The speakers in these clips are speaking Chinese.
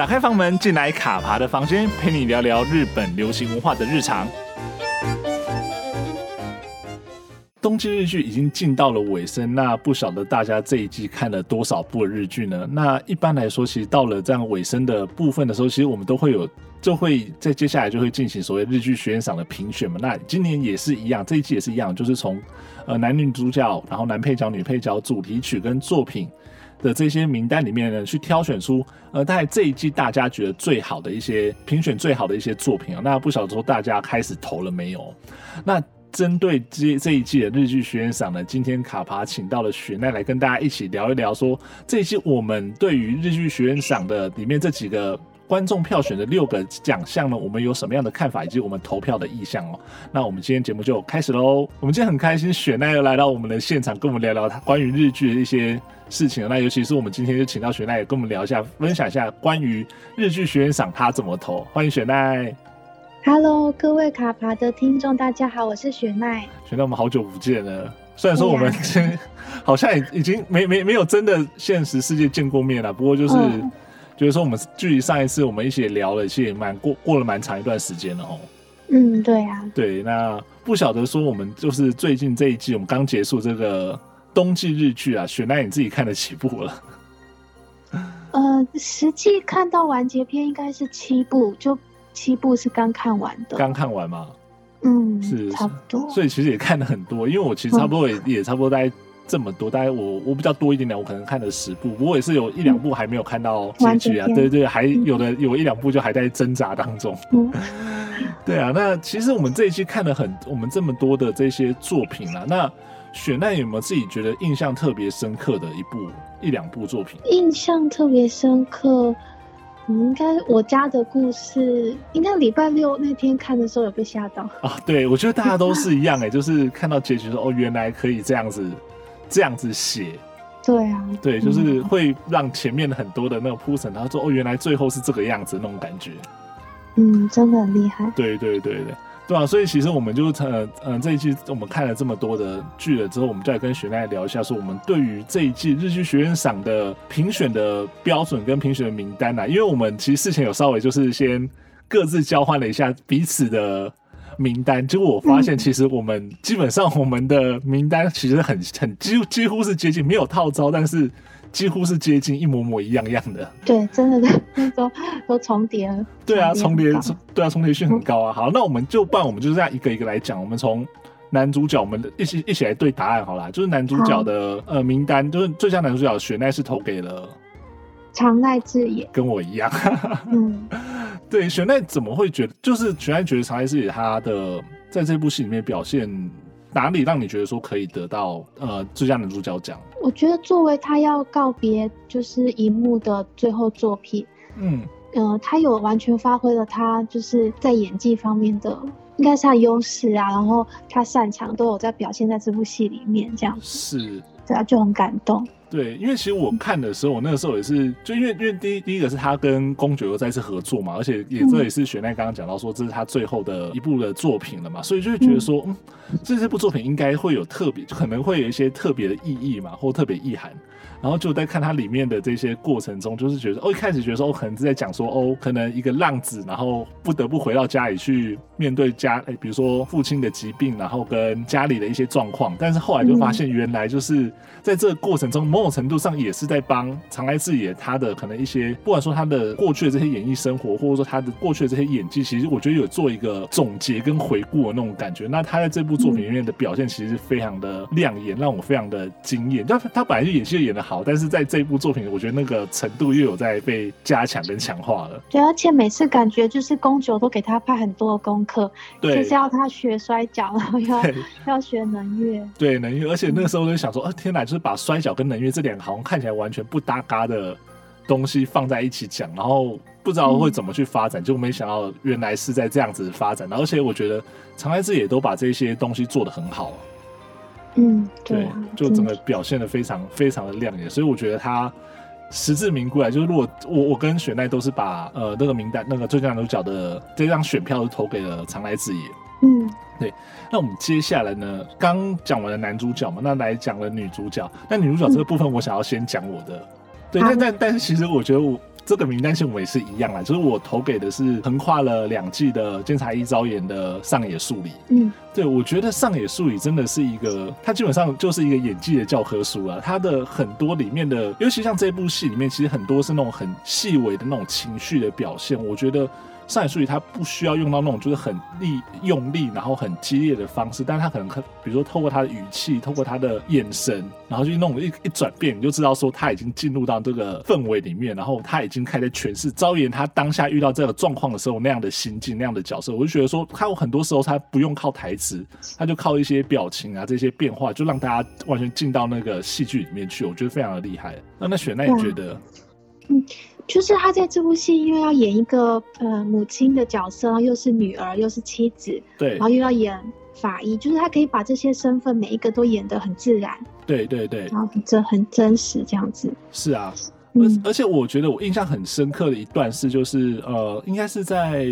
打开房门，进来卡爬的房间，陪你聊聊日本流行文化的日常。冬季日剧已经进到了尾声，那不晓得大家这一季看了多少部日剧呢？那一般来说，其实到了这样尾声的部分的时候，其实我们都会有，就会在接下来就会进行所谓日剧学院赏的评选嘛。那今年也是一样，这一季也是一样，就是从呃男女主角，然后男配角、女配角、主题曲跟作品的这些名单里面呢，去挑选出呃大概这一季大家觉得最好的一些评选最好的一些作品啊。那不晓得说大家开始投了没有？那。针对这这一季的日剧学院赏呢，今天卡帕请到了雪奈来跟大家一起聊一聊，说这一季我们对于日剧学院赏的里面这几个观众票选的六个奖项呢，我们有什么样的看法，以及我们投票的意向哦。那我们今天节目就开始喽。我们今天很开心，雪奈又来到我们的现场，跟我们聊聊他关于日剧的一些事情。那尤其是我们今天就请到雪奈也跟我们聊一下，分享一下关于日剧学院赏他怎么投。欢迎雪奈。Hello，各位卡爬的听众，大家好，我是雪奈。雪奈，我们好久不见了。虽然说我们 好像已已经没没没有真的现实世界见过面了，不过就是、嗯、就是说我们距离上一次我们一起聊了，其实也蛮过过了蛮长一段时间了哦。嗯，对啊。对，那不晓得说我们就是最近这一季，我们刚结束这个冬季日剧啊，雪奈你自己看了几部了？呃，实际看到完结篇应该是七部，就。七部是刚看完的，刚看完吗？嗯，是差不多，所以其实也看了很多。因为我其实差不多也、嗯、也差不多大概这么多，大概我我比较多一点点，我可能看了十部，不过也是有一两部还没有看到结局啊。对对对，还有的有一两部就还在挣扎当中。嗯，对啊。那其实我们这一期看了很我们这么多的这些作品啊，那雪奈有没有自己觉得印象特别深刻的一部一两部作品？印象特别深刻。应该我家的故事，应该礼拜六那天看的时候有被吓到啊！对，我觉得大家都是一样哎，就是看到结局说哦，原来可以这样子，这样子写。对啊，对，就是会让前面很多的那个铺陈，然后说哦，原来最后是这个样子那种感觉。嗯，真的很厉害。对对对对。对啊，所以其实我们就呃嗯、呃、这一季我们看了这么多的剧了之后，我们就来跟雪奈聊一下，说我们对于这一季日剧学院赏的评选的标准跟评选的名单啊，因为我们其实事前有稍微就是先各自交换了一下彼此的名单，结果我发现其实我们基本上我们的名单其实很很几乎几乎是接近，没有套招，但是。几乎是接近一模模一样样的，对，真的的都都重叠了。对啊，重叠，对啊，重叠性很高啊。好，那我们就办，我们就这样一个一个来讲。我们从男主角，我们一起一起来对答案好啦。就是男主角的呃名单，就是最佳男主角雪奈是投给了长濑智也，跟我一样。嗯，对，玄奈怎么会觉得？就是玄奈觉得长濑智也他的在这部戏里面表现。哪里让你觉得说可以得到呃最佳男主角奖？我觉得作为他要告别就是荧幕的最后作品，嗯，呃，他有完全发挥了他就是在演技方面的应该是他优势啊，然后他擅长都有在表现在这部戏里面，这样是，对啊，就很感动。对，因为其实我看的时候，我那个时候也是，就因为因为第一第一个是他跟宫九又再次合作嘛，而且也这也是雪奈刚刚讲到说这是他最后的一部的作品了嘛，所以就会觉得说，嗯，这这部作品应该会有特别，可能会有一些特别的意义嘛，或特别意涵。然后就在看它里面的这些过程中，就是觉得哦，一开始觉得说哦，可能是在讲说哦，可能一个浪子，然后不得不回到家里去面对家，哎，比如说父亲的疾病，然后跟家里的一些状况。但是后来就发现，原来就是在这个过程中，某种程度上也是在帮长濑智也他的可能一些，不管说他的过去的这些演艺生活，或者说他的过去的这些演技，其实我觉得有做一个总结跟回顾的那种感觉。那他在这部作品里面的表现，其实非常的亮眼，让我非常的惊艳。他他本来就演戏演得好，但是在这一部作品，我觉得那个程度又有在被加强跟强化了。对，而且每次感觉就是宫九都给他派很多的功课，对，就是要他学摔跤，然后要要学能乐。对，能乐，而且那个时候就想说，啊，天哪，就是把摔跤跟能乐这两个好像看起来完全不搭嘎的东西放在一起讲，然后不知道会怎么去发展，嗯、就没想到原来是在这样子发展。而且我觉得长濑智也都把这些东西做得很好。嗯，对，啊、对，就整个表现的非常非常的亮眼，所以我觉得他实至名归啊。就是如果我我跟雪奈都是把呃那个名单那个最佳男主角的这张选票都投给了长来智也。嗯，对。那我们接下来呢，刚讲完了男主角嘛，那来讲了女主角。那女主角这个部分，我想要先讲我的。嗯、对，但但但是其实我觉得我。这个名单线我也是一样啊，就是我投给的是横跨了两季的监察一招演的上野树里。嗯，对，我觉得上野树里真的是一个，他基本上就是一个演技的教科书啊。他的很多里面的，尤其像这部戏里面，其实很多是那种很细微的那种情绪的表现，我觉得。上野树里他不需要用到那种就是很力用力，然后很激烈的方式，但是他可能比如说透过他的语气，透过他的眼神，然后就弄一一转变，你就知道说他已经进入到这个氛围里面，然后他已经开始诠释昭言他当下遇到这个状况的时候那样的心境，那样的角色。我就觉得说他有很多时候他不用靠台词，他就靠一些表情啊这些变化，就让大家完全进到那个戏剧里面去，我觉得非常的厉害。那那雪奈你觉得？嗯。就是他在这部戏，因为要演一个呃母亲的角色，然后又是女儿，又是妻子，对，然后又要演法医，就是他可以把这些身份每一个都演得很自然，对对对，然后这很真实这样子。是啊，而、嗯、而且我觉得我印象很深刻的一段是，就是呃，应该是在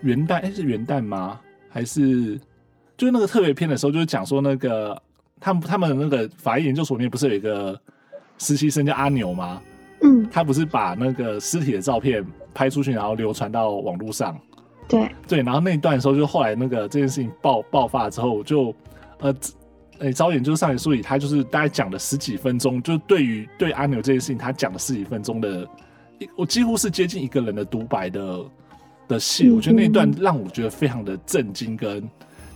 元旦，哎，是元旦吗？还是就是那个特别篇的时候，就是讲说那个他们他们那个法医研究所里面不是有一个实习生叫阿牛吗？嗯，他不是把那个尸体的照片拍出去，然后流传到网络上。对对，然后那一段的时候，就后来那个这件事情爆爆发之后，就呃，诶，昭妍就是上野树里，他就是大概讲了十几分钟，就对于对阿牛这件事情，他讲了十几分钟的，我几乎是接近一个人的独白的的戏。我觉得那一段让我觉得非常的震惊，跟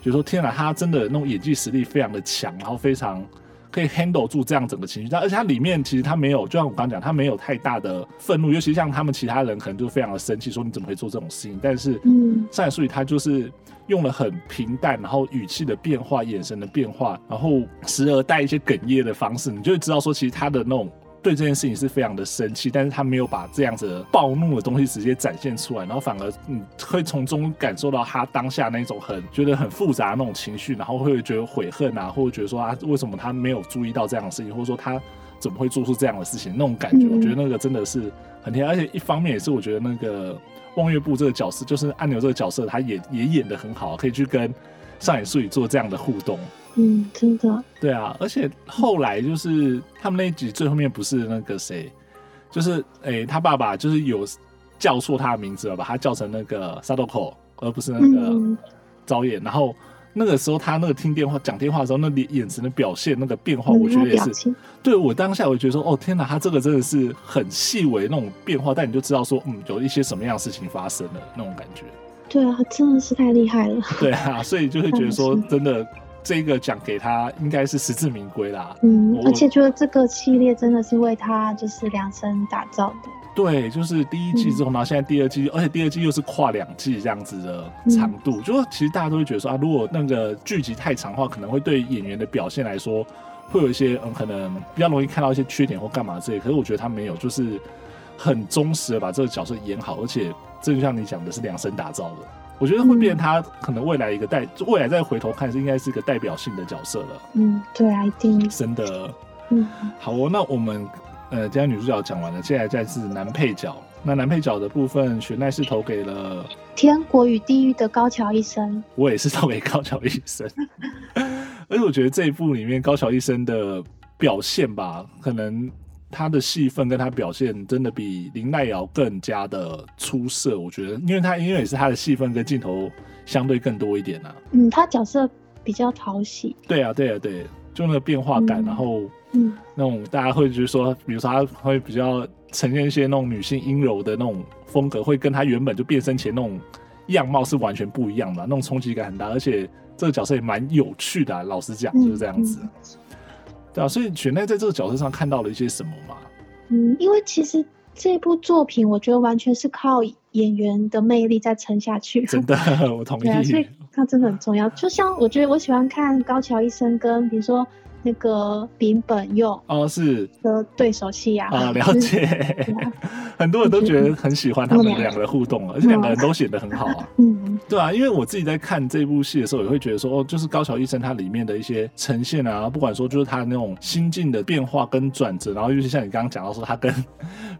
就是说天哪，他真的那种演技实力非常的强，然后非常。可以 handle 住这样整个情绪，但而且它里面其实它没有，就像我刚刚讲，它没有太大的愤怒，尤其像他们其他人可能就非常的生气，说你怎么会做这种事情？但是，嗯，上野树里他就是用了很平淡，然后语气的变化、眼神的变化，然后时而带一些哽咽的方式，你就会知道说，其实他的那种。对这件事情是非常的生气，但是他没有把这样子暴怒的东西直接展现出来，然后反而你会从中感受到他当下那种很觉得很复杂的那种情绪，然后会觉得悔恨啊，或者觉得说啊，为什么他没有注意到这样的事情，或者说他怎么会做出这样的事情，那种感觉，我觉得那个真的是很甜，而且一方面也是我觉得那个望月部这个角色，就是按钮这个角色，他也也演的很好，可以去跟上野树里做这样的互动。嗯，真的。对啊，而且后来就是他们那一集最后面不是那个谁，就是哎、欸，他爸爸就是有叫错他的名字了，把他叫成那个 Sadoko，而不是那个昭妍。然后那个时候他那个听电话讲电话的时候，那里眼神的表现那个变化，我觉得也是。对我当下我觉得说，哦天哪，他这个真的是很细微那种变化，但你就知道说，嗯，有一些什么样的事情发生了那种感觉。对啊，真的是太厉害了。对啊，所以就会觉得说，真的。这个奖给他应该是实至名归啦。嗯，而且觉得这个系列真的是为他就是量身打造的。对，就是第一季之后，然后现在第二季，而且第二季又是跨两季这样子的长度，嗯、就是其实大家都会觉得说啊，如果那个剧集太长的话，可能会对演员的表现来说会有一些嗯，可能比较容易看到一些缺点或干嘛之类。可是我觉得他没有，就是很忠实的把这个角色演好，而且这就像你讲的是量身打造的。我觉得会变成他可能未来一个代，嗯、未来再回头看是应该是一个代表性的角色了。嗯，对啊，一定真的。嗯，好哦，那我们呃，今天女主角讲完了，接下来再是男配角。那男配角的部分，雪奈是投给了《天国与地狱》的高桥医生。我也是投给高桥医生，而且我觉得这一部里面高桥医生的表现吧，可能。他的戏份跟他表现真的比林奈瑶更加的出色，我觉得，因为他因为也是他的戏份跟镜头相对更多一点啊。嗯，他角色比较讨喜。对啊，对啊，对，就那个变化感，嗯、然后嗯，那种大家会觉得说，比如说他会比较呈现一些那种女性阴柔的那种风格，会跟他原本就变身前那种样貌是完全不一样的，那种冲击感很大，而且这个角色也蛮有趣的、啊，老实讲就是这样子。嗯嗯对啊，所以雪奈在这个角色上看到了一些什么吗？嗯，因为其实这部作品，我觉得完全是靠演员的魅力在撑下去。真的，我同意。对啊，所以它真的很重要。就像我觉得我喜欢看高桥医生跟比如说。那个柄本佑哦，是。的对手戏啊，啊，了解，很多人都觉得很喜欢他们两个的互动，而且两个人都写得很好啊，嗯，对啊，因为我自己在看这部戏的时候，也会觉得说，哦，就是高桥医生他里面的一些呈现啊，不管说就是他那种心境的变化跟转折，然后尤其像你刚刚讲到说他跟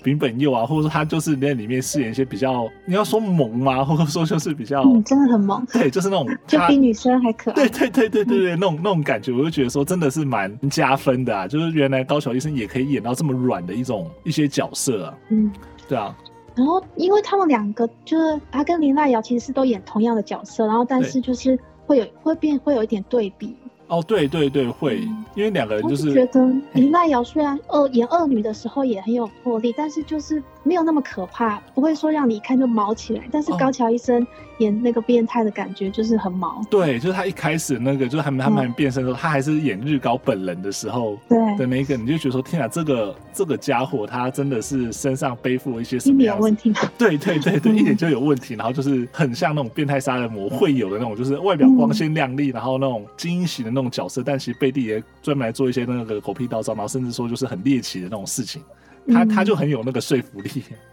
丙本佑啊，或者说他就是在里面饰演一些比较，你要说萌吗？或者说就是比较，嗯，真的很萌，对，就是那种就比女生还可爱，对对对对对对，那种那种感觉，我就觉得说真的是。蛮加分的啊，就是原来高桥医生也可以演到这么软的一种一些角色啊，嗯，对啊，然后因为他们两个就是他跟林濑遥其实是都演同样的角色，然后但是就是会有会变会有一点对比。哦，对对对，会，嗯、因为两个人就是觉得林濑遥虽然二演二女的时候也很有魄力，但是就是没有那么可怕，不会说让你一看就毛起来。但是高桥医生演那个变态的感觉就是很毛。对，就是他一开始那个，就是他们他们还变身的时候，嗯、他还是演日高本人的时候，对的那个，你就觉得说天啊，这个这个家伙他真的是身上背负了一些什么样有问题？对对对对，嗯、一点就有问题，然后就是很像那种变态杀人魔会有的那种，就是外表光鲜亮丽，嗯、然后那种精英型的那种角色，但其实。背地也专门来做一些那个狗屁倒灶，然后甚至说就是很猎奇的那种事情，他他就很有那个说服力。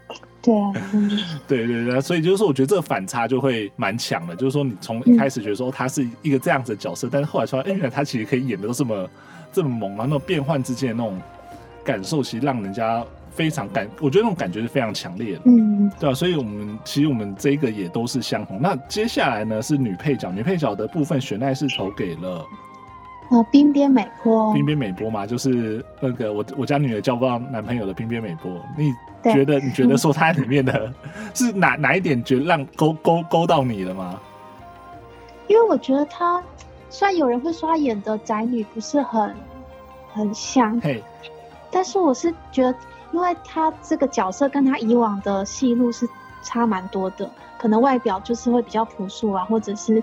对啊，对对对，所以就是说，我觉得这个反差就会蛮强的。就是说，你从一开始觉得说他是一个这样子的角色，但是后来说，哎，原来他其实可以演的都这么这么猛啊！那种变换之间的那种感受，其实让人家非常感，我觉得那种感觉是非常强烈的。嗯，对啊，所以我们其实我们这个也都是相同。那接下来呢是女配角，女配角的部分，雪奈是投给了。呃，滨边美波，冰边美波嘛，就是那个我我家女儿交不到男朋友的冰边美波。你觉得你觉得说她里面的是哪哪一点觉得让勾勾勾到你了吗？因为我觉得她虽然有人会说她演的宅女不是很很像，嘿，但是我是觉得，因为她这个角色跟她以往的戏路是差蛮多的，可能外表就是会比较朴素啊，或者是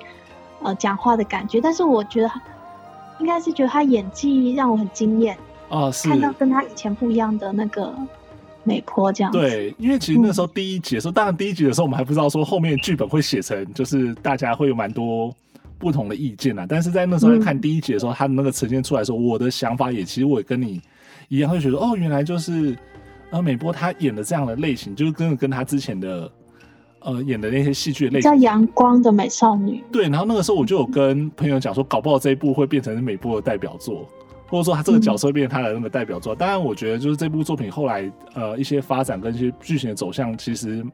呃讲话的感觉，但是我觉得。应该是觉得他演技让我很惊艳哦，是看到跟他以前不一样的那个美波这样。对，因为其实那时候第一集的时候，嗯、当然第一集的时候我们还不知道说后面剧本会写成，就是大家会有蛮多不同的意见啊。但是在那时候看第一集的时候，嗯、他的那个呈现出来的时候，我的想法也其实我也跟你一样，会觉得哦，原来就是呃美波他演的这样的类型，就是跟跟他之前的。呃，演的那些戏剧类型叫阳光的美少女。对，然后那个时候我就有跟朋友讲说，搞不好这一部会变成美波的代表作，或者说他这个角色变成他的那个代表作。嗯、当然，我觉得就是这部作品后来呃一些发展跟一些剧情的走向，其实。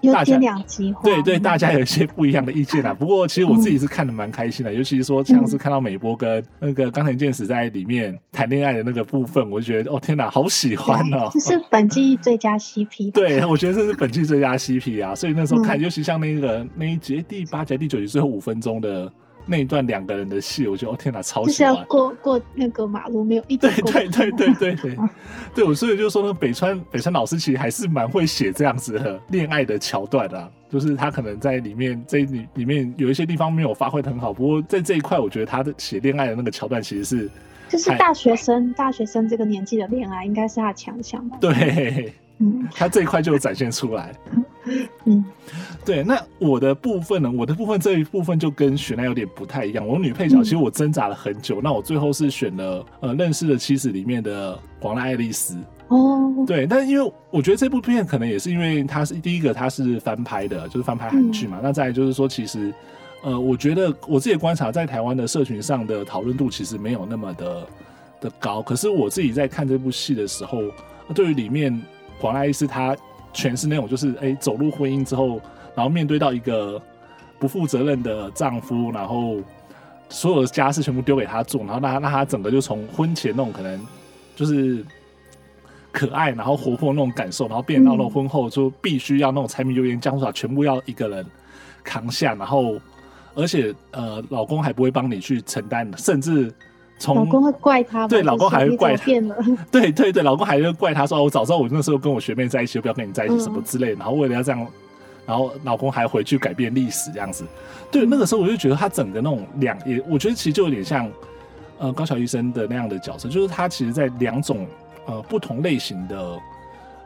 有点两极化，对对，大家有一些不一样的意见啊。不过其实我自己是看的蛮开心的，嗯、尤其是说像是看到美波跟那个冈田健史在里面谈恋爱的那个部分，我就觉得哦天哪，好喜欢哦！这是本季最佳 CP。对，我觉得这是本季最佳 CP 啊。所以那时候看，嗯、尤其像那个那一集第八集第九集最后五分钟的。那一段两个人的戏，我觉得哦天哪，超喜欢！就是要过过那个马路，没有一点对对对对对对，对我所以就是说呢，北川北川老师其实还是蛮会写这样子的恋爱的桥段的，啊，就是他可能在里面这里里面有一些地方没有发挥的很好，不过在这一块，我觉得他的写恋爱的那个桥段其实是就是大学生大学生这个年纪的恋爱，应该是他的强项吧？对。嗯，他这一块就展现出来。嗯，对。那我的部分呢？我的部分这一部分就跟雪奈有点不太一样。我女配角其实我挣扎了很久，嗯、那我最后是选了呃认识的妻子里面的广濑爱丽丝。哦，对。但因为我觉得这部片可能也是因为它是第一个，它是翻拍的，就是翻拍韩剧嘛。嗯、那再来就是说，其实呃，我觉得我自己观察在台湾的社群上的讨论度其实没有那么的的高。可是我自己在看这部戏的时候，对于里面。广濑爱丽丝她全是那种，就是哎、欸，走入婚姻之后，然后面对到一个不负责任的丈夫，然后所有的家事全部丢给他做，然后让他让他整个就从婚前那种可能就是可爱，然后活泼那种感受，然后变到了婚后就必须要那种柴米油盐酱醋茶全部要一个人扛下，然后而且呃，老公还不会帮你去承担，甚至。从老公会怪他，对，老公还会怪他，对对对，老公还会怪他说：“我早知道我那时候跟我学妹在一起，就不要跟你在一起什么之类的。”然后为了要这样，然后老公还回去改变历史这样子。对，那个时候我就觉得他整个那种两也，我觉得其实就有点像呃高桥医生的那样的角色，就是他其实在两种呃不同类型的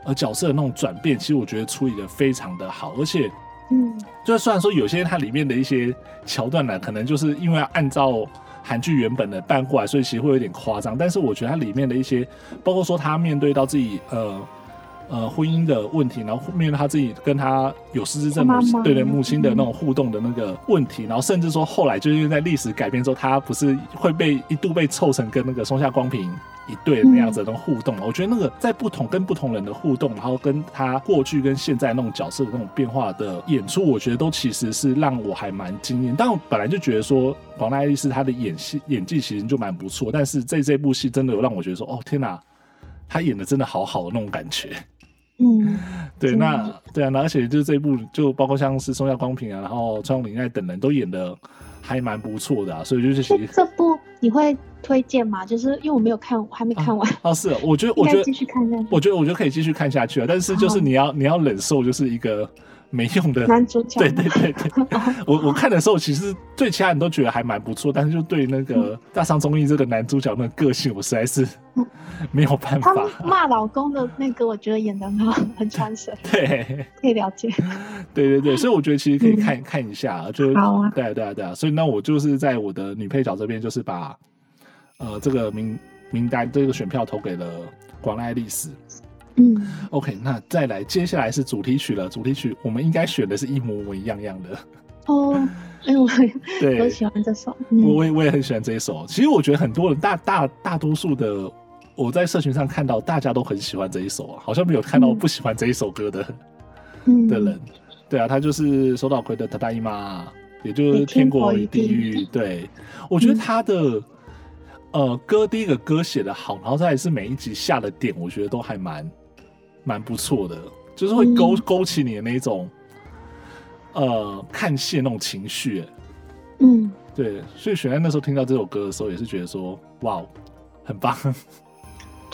呃角色的那种转变，其实我觉得处理的非常的好，而且嗯，就虽然说有些它里面的一些桥段呢，可能就是因为要按照。韩剧原本的搬过来，所以其实会有点夸张。但是我觉得它里面的一些，包括说他面对到自己呃呃婚姻的问题，然后面对他自己跟他有失智症母亲对对母亲的那种互动的那个问题，然后甚至说后来就是因为在历史改变之后，他不是会被一度被凑成跟那个松下光平。一对那样子的那种互动，我觉得那个在不同跟不同人的互动，然后跟他过去跟现在那种角色的那种变化的演出，我觉得都其实是让我还蛮惊艳。但我本来就觉得说广大爱丽丝她的演戏演技其实就蛮不错，但是在这部戏真的有让我觉得说，哦天哪，她演的真的好好的那种感觉。嗯，嗯，对，那对啊，那而且就是这一部，就包括像是松下光平啊，然后川永绫奈等人都演的还蛮不错的啊，所以就是其实这部你会推荐吗？就是因为我没有看，我还没看完。哦，是，我觉得 我觉得继续看下去，我觉得我觉得可以继续看下去啊，但是就是你要你要忍受就是一个。没用的男主角，对对对对，我我看的时候，其实对其他人都觉得还蛮不错，但是就对那个大上综艺这个男主角那个个性，我实在是 没有办法。他骂老公的那个，我觉得演的很好，很传神。对，可以了解。对对对，所以我觉得其实可以看、嗯、看一下，就好啊。对啊对啊对啊，所以那我就是在我的女配角这边，就是把呃这个名名单这个选票投给了广濑爱丽丝。嗯，OK，那再来，接下来是主题曲了。主题曲我们应该选的是一模模一样样的。哦，哎、欸，我对，我喜欢这首。嗯、我我也我也很喜欢这一首。其实我觉得很多人大大大多数的，我在社群上看到大家都很喜欢这一首啊，好像没有看到不喜欢这一首歌的、嗯、的人。对啊，他就是手岛葵的《ただいま》，也就是天国与地狱。对，我觉得他的。嗯呃，歌第一个歌写得好，然后再来是每一集下的点，我觉得都还蛮蛮不错的，就是会勾、嗯、勾起你的那种呃看戏那种情绪。嗯，对，所以选在那时候听到这首歌的时候，也是觉得说哇，很棒。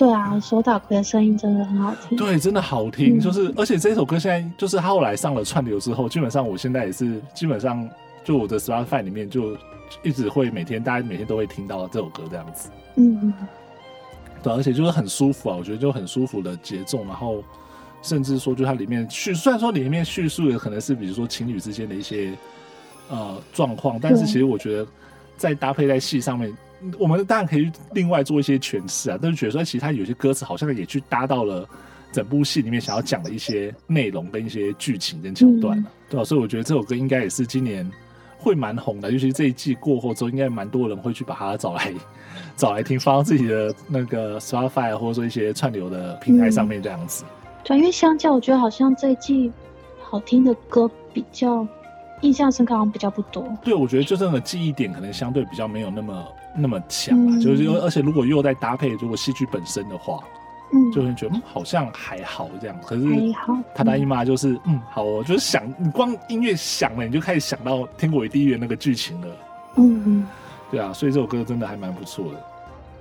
对啊，手打葵的声音真的很好听。对，真的好听，嗯、就是而且这首歌现在就是他后来上了串流之后，基本上我现在也是基本上就我的 Spotify 里面就。一直会每天，大家每天都会听到这首歌这样子，嗯，对，而且就是很舒服啊，我觉得就很舒服的节奏，然后甚至说，就它里面叙，虽然说里面叙述的可能是比如说情侣之间的一些呃状况，但是其实我觉得在搭配在戏上面，我们当然可以另外做一些诠释啊，但是觉得说其实它有些歌词好像也去搭到了整部戏里面想要讲的一些内容跟一些剧情跟桥段了，对吧？所以我觉得这首歌应该也是今年。会蛮红的，尤其是这一季过后之后，应该蛮多人会去把它找来 找来听，放到自己的那个 Spotify 或者说一些串流的平台上面这样子。对、嗯，因为相较，我觉得好像这一季好听的歌比较印象深刻，好像比较不多。对，我觉得就这个记忆点可能相对比较没有那么那么强啊，嗯、就是而且如果又在搭配如果戏剧本身的话。嗯，就会觉得嗯，好像还好这样。可是他大姨妈就是嗯，嗯，好哦，就是想你光音乐响了，你就开始想到《天国与地狱》那个剧情了。嗯嗯，对啊，所以这首歌真的还蛮不错的。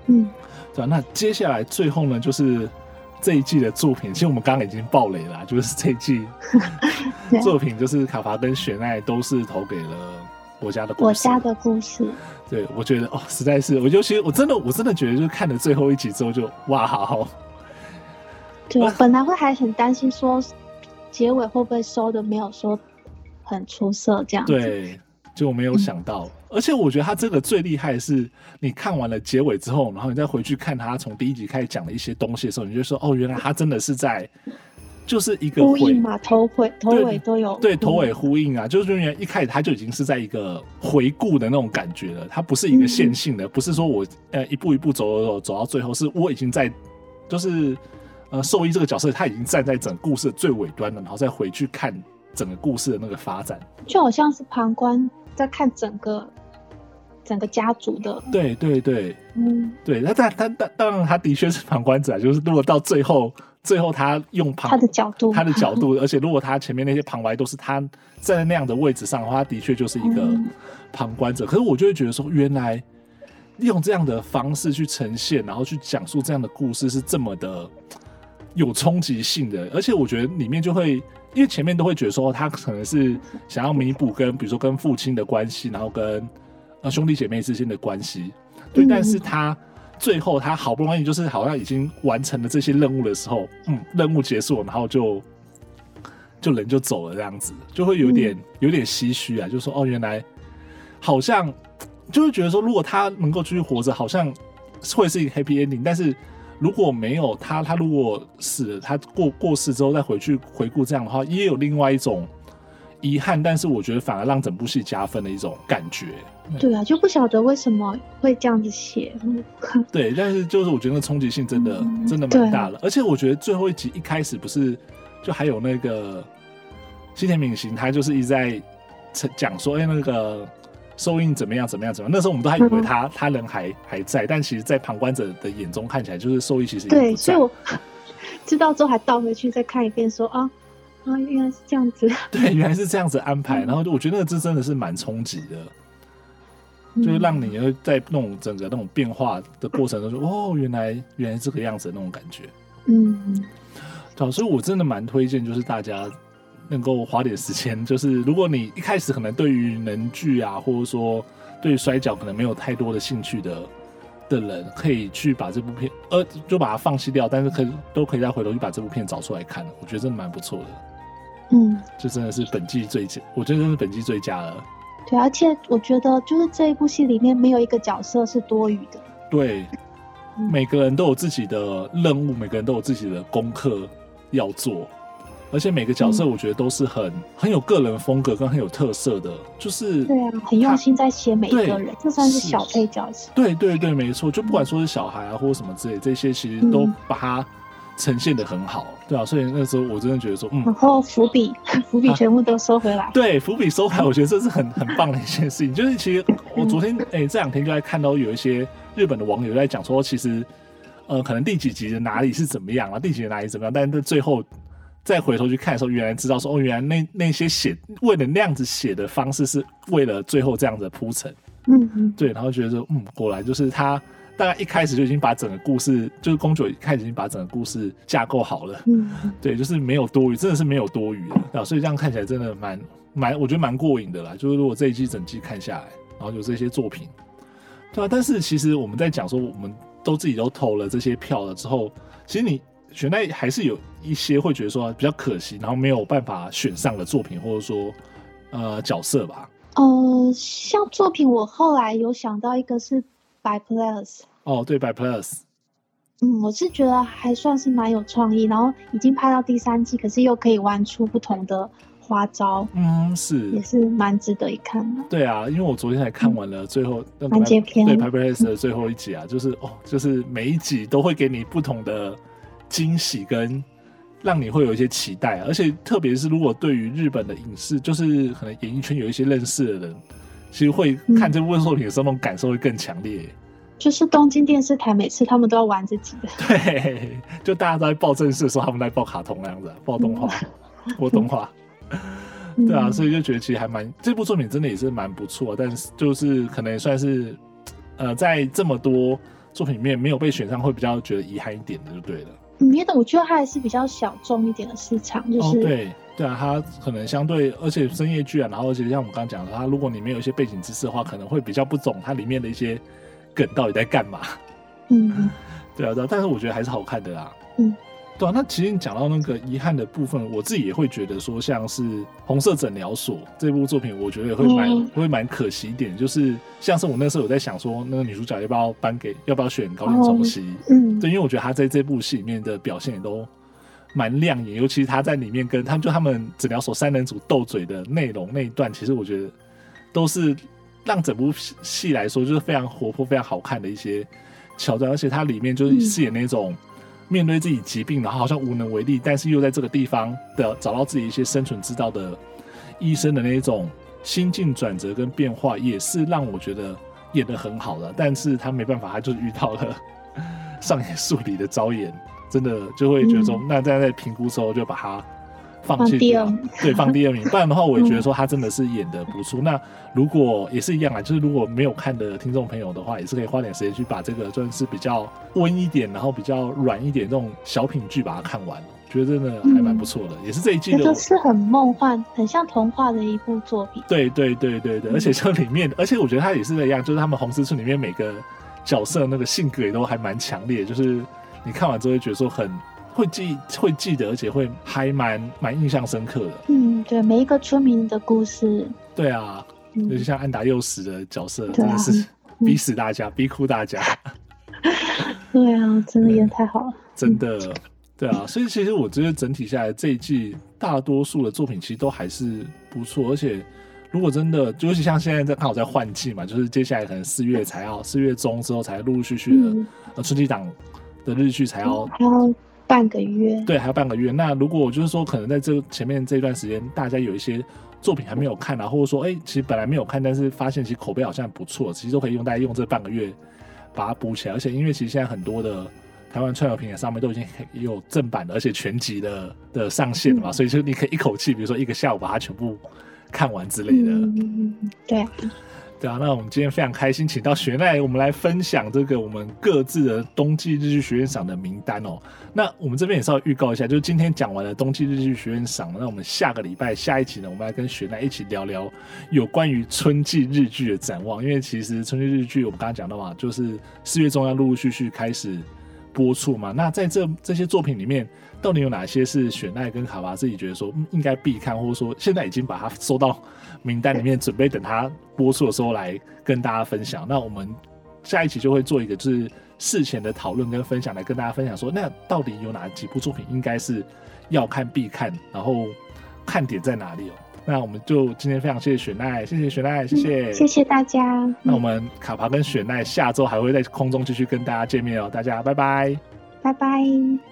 嗯，对啊。那接下来最后呢，就是这一季的作品，其实我们刚刚已经爆雷了，就是这一季 作品就是卡伐跟雪奈都是投给了我家的故事。我家的故事。对，我觉得哦，实在是，我尤其我真的我真的觉得，就是看了最后一集之后就哇，好好。对，我本来会还很担心说，结尾会不会收的没有说很出色这样子。对，就没有想到，嗯、而且我觉得他这个最厉害的是，你看完了结尾之后，然后你再回去看他从第一集开始讲的一些东西的时候，你就说哦，原来他真的是在，就是一个呼应嘛，头尾头尾都有对，对头尾呼应啊，就是因为一开始他就已经是在一个回顾的那种感觉了，他不是一个线性的，嗯、不是说我呃一步一步走走走走到最后，是我已经在就是。呃，兽医这个角色他已经站在整个故事的最尾端了，然后再回去看整个故事的那个发展，就好像是旁观在看整个整个家族的。对对对，嗯，对，他他他当当然他的确是旁观者，就是如果到最后最后他用旁他的角度他的角度，而且如果他前面那些旁白都是他站在那样的位置上的话，他的确就是一个旁观者。嗯、可是我就会觉得说，原来用这样的方式去呈现，然后去讲述这样的故事是这么的。有冲击性的，而且我觉得里面就会，因为前面都会觉得说他可能是想要弥补跟比如说跟父亲的关系，然后跟呃兄弟姐妹之间的关系，对，但是他最后他好不容易就是好像已经完成了这些任务的时候，嗯，任务结束，然后就就人就走了这样子，就会有点有点唏嘘啊，就说哦，原来好像就会觉得说，如果他能够继续活着，好像会是一个 happy ending，但是。如果没有他，他如果死了，他过过世之后再回去回顾这样的话，也有另外一种遗憾。但是我觉得反而让整部戏加分的一种感觉。对啊，就不晓得为什么会这样子写。对，但是就是我觉得那冲击性真的、嗯、真的蛮大的。而且我觉得最后一集一开始不是就还有那个西田敏行，他就是一直在讲说，哎，那个。收音怎么样？怎么样？怎么样？那时候我们都还以为他、嗯、他人还还在，但其实，在旁观者的眼中看起来，就是收音其实。对，所以我知道之后还倒回去再看一遍说，说啊啊，原来是这样子。对，原来是这样子安排。嗯、然后我觉得那个字真的是蛮冲击的，嗯、就是让你在那种整个那种变化的过程中说，哦，原来原来这个样子的那种感觉。嗯，对，所以我真的蛮推荐，就是大家能够花点时间，就是如果你一开始可能对于能剧啊，或者说对于摔跤可能没有太多的兴趣的。的人可以去把这部片，呃，就把它放弃掉，但是可以都可以再回头去把这部片找出来看，我觉得真的蛮不错的。嗯，这真的是本季最佳，我觉得真是本季最佳了。对，而且我觉得就是这一部戏里面没有一个角色是多余的。对，嗯，每个人都有自己的任务，每个人都有自己的功课要做。而且每个角色我觉得都是很、嗯、很有个人风格跟很有特色的，就是对啊，很用心在写每一个人，就算是小配角。对对对，没错，就不管说是小孩啊、嗯、或者什么之类，这些其实都把它呈现的很好，对啊，所以那时候我真的觉得说，嗯，然后伏笔 伏笔全部都收回来，啊、对，伏笔收回来，我觉得这是很很棒的一件事情。就是其实我昨天哎、欸、这两天就在看到有一些日本的网友在讲说，其实呃可能第几集的哪里是怎么样啊，第几集的哪里怎么样，但是最后。再回头去看的时候，原来知道说哦，原来那那些写为了那样子写的方式，是为了最后这样子铺陈。嗯嗯，对，然后觉得说嗯，果然就是他大概一开始就已经把整个故事，就是公九一开始已经把整个故事架构好了。嗯，对，就是没有多余，真的是没有多余的啊，所以这样看起来真的蛮蛮，我觉得蛮过瘾的啦。就是如果这一季整季看下来，然后有这些作品，对啊，但是其实我们在讲说，我们都自己都投了这些票了之后，其实你。选在还是有一些会觉得说比较可惜，然后没有办法选上的作品，或者说呃角色吧。呃，像作品，我后来有想到一个是 By Plus。哦，对，By Plus。嗯，我是觉得还算是蛮有创意，然后已经拍到第三季，可是又可以玩出不同的花招。嗯，是，也是蛮值得一看的。对啊，因为我昨天才看完了最后完结篇，对 By Plus 的最后一集啊，嗯、就是哦，就是每一集都会给你不同的。惊喜跟让你会有一些期待，而且特别是如果对于日本的影视，就是可能演艺圈有一些认识的人，其实会看这部作品的时候，那种感受会更强烈。就是东京电视台每次他们都要玩自己的，对，就大家都在报正事的时候，他们在报卡通那样子，报动画，播动画，对啊，所以就觉得其实还蛮这部作品真的也是蛮不错，但是就是可能也算是呃在这么多作品里面没有被选上，会比较觉得遗憾一点的，就对了。别的我觉得它还是比较小众一点的市场，就是、哦、对对啊，它可能相对，而且深夜剧啊，然后而且像我们刚刚讲的，它如果你没有一些背景知识的话，可能会比较不懂它里面的一些梗到底在干嘛。嗯，对啊，对啊，但是我觉得还是好看的啦。嗯。对啊，那其实你讲到那个遗憾的部分，我自己也会觉得说，像是《红色诊疗所》这部作品，我觉得也会蛮、嗯、会蛮可惜一点。就是像是我那时候有在想说，那个女主角要不要颁给，要不要选高畑充希？嗯，对，因为我觉得她在这部戏里面的表现也都蛮亮眼，尤其是她在里面跟他们就他们诊疗所三人组斗嘴的内容那一段，其实我觉得都是让整部戏来说就是非常活泼、非常好看的一些桥段，而且它里面就是饰演那种。面对自己疾病，然后好像无能为力，但是又在这个地方的找到自己一些生存之道的医生的那一种心境转折跟变化，也是让我觉得演的很好的。但是他没办法，他就是遇到了 上野树里的招演，真的就会觉得说，嗯、那在在评估之后就把他。放弃掉，对，放第二名。不然的话，我也觉得说他真的是演的不错。嗯、那如果也是一样啊，就是如果没有看的听众朋友的话，也是可以花点时间去把这个算是比较温一点，然后比较软一点这种小品剧把它看完。觉得真的还蛮不错的，嗯、也是这一季的。就是很梦幻，很像童话的一部作品。对对对对对，而且这里面，而且我觉得他也是那样，就是他们红丝村里面每个角色那个性格也都还蛮强烈，就是你看完之后会觉得说很。会记会记得，而且会还蛮蛮印象深刻的。嗯，对，每一个村民的故事。对啊，尤其、嗯、像安达幼时的角色，真的是逼死大家，嗯、逼哭大家。对啊，真的演太好了。真的，对啊，所以其实我觉得整体下来这一季大多数的作品其实都还是不错，而且如果真的，尤其像现在在刚好在换季嘛，就是接下来可能四月才要四月中之后才陆陆续续的、嗯、春季档的日剧才要。嗯半个月，对，还有半个月。那如果就是说，可能在这前面这段时间，大家有一些作品还没有看啊，或者说，哎、欸，其实本来没有看，但是发现其实口碑好像不错，其实都可以用大家用这半个月把它补起来。而且，因为其实现在很多的台湾串流平台上面都已经有正版的，而且全集的的上线了嘛，嗯、所以就你可以一口气，比如说一个下午把它全部看完之类的。嗯，对。对啊，那我们今天非常开心，请到雪奈，我们来分享这个我们各自的冬季日剧学院赏的名单哦。那我们这边也是要预告一下，就是今天讲完了冬季日剧学院赏，那我们下个礼拜下一期呢，我们来跟雪奈一起聊聊有关于春季日剧的展望。因为其实春季日剧我们刚刚讲到嘛，就是四月中要陆陆续续开始播出嘛。那在这这些作品里面，到底有哪些是雪奈跟卡帕自己觉得说应该必看，或者说现在已经把它收到名单里面，准备等它播出的时候来跟大家分享？那我们下一期就会做一个就是事前的讨论跟分享，来跟大家分享说，那到底有哪几部作品应该是要看必看，然后看点在哪里哦？那我们就今天非常谢谢雪奈，谢谢雪奈，谢谢，谢谢大家。那我们卡帕跟雪奈下周还会在空中继续跟大家见面哦，大家拜拜，拜拜。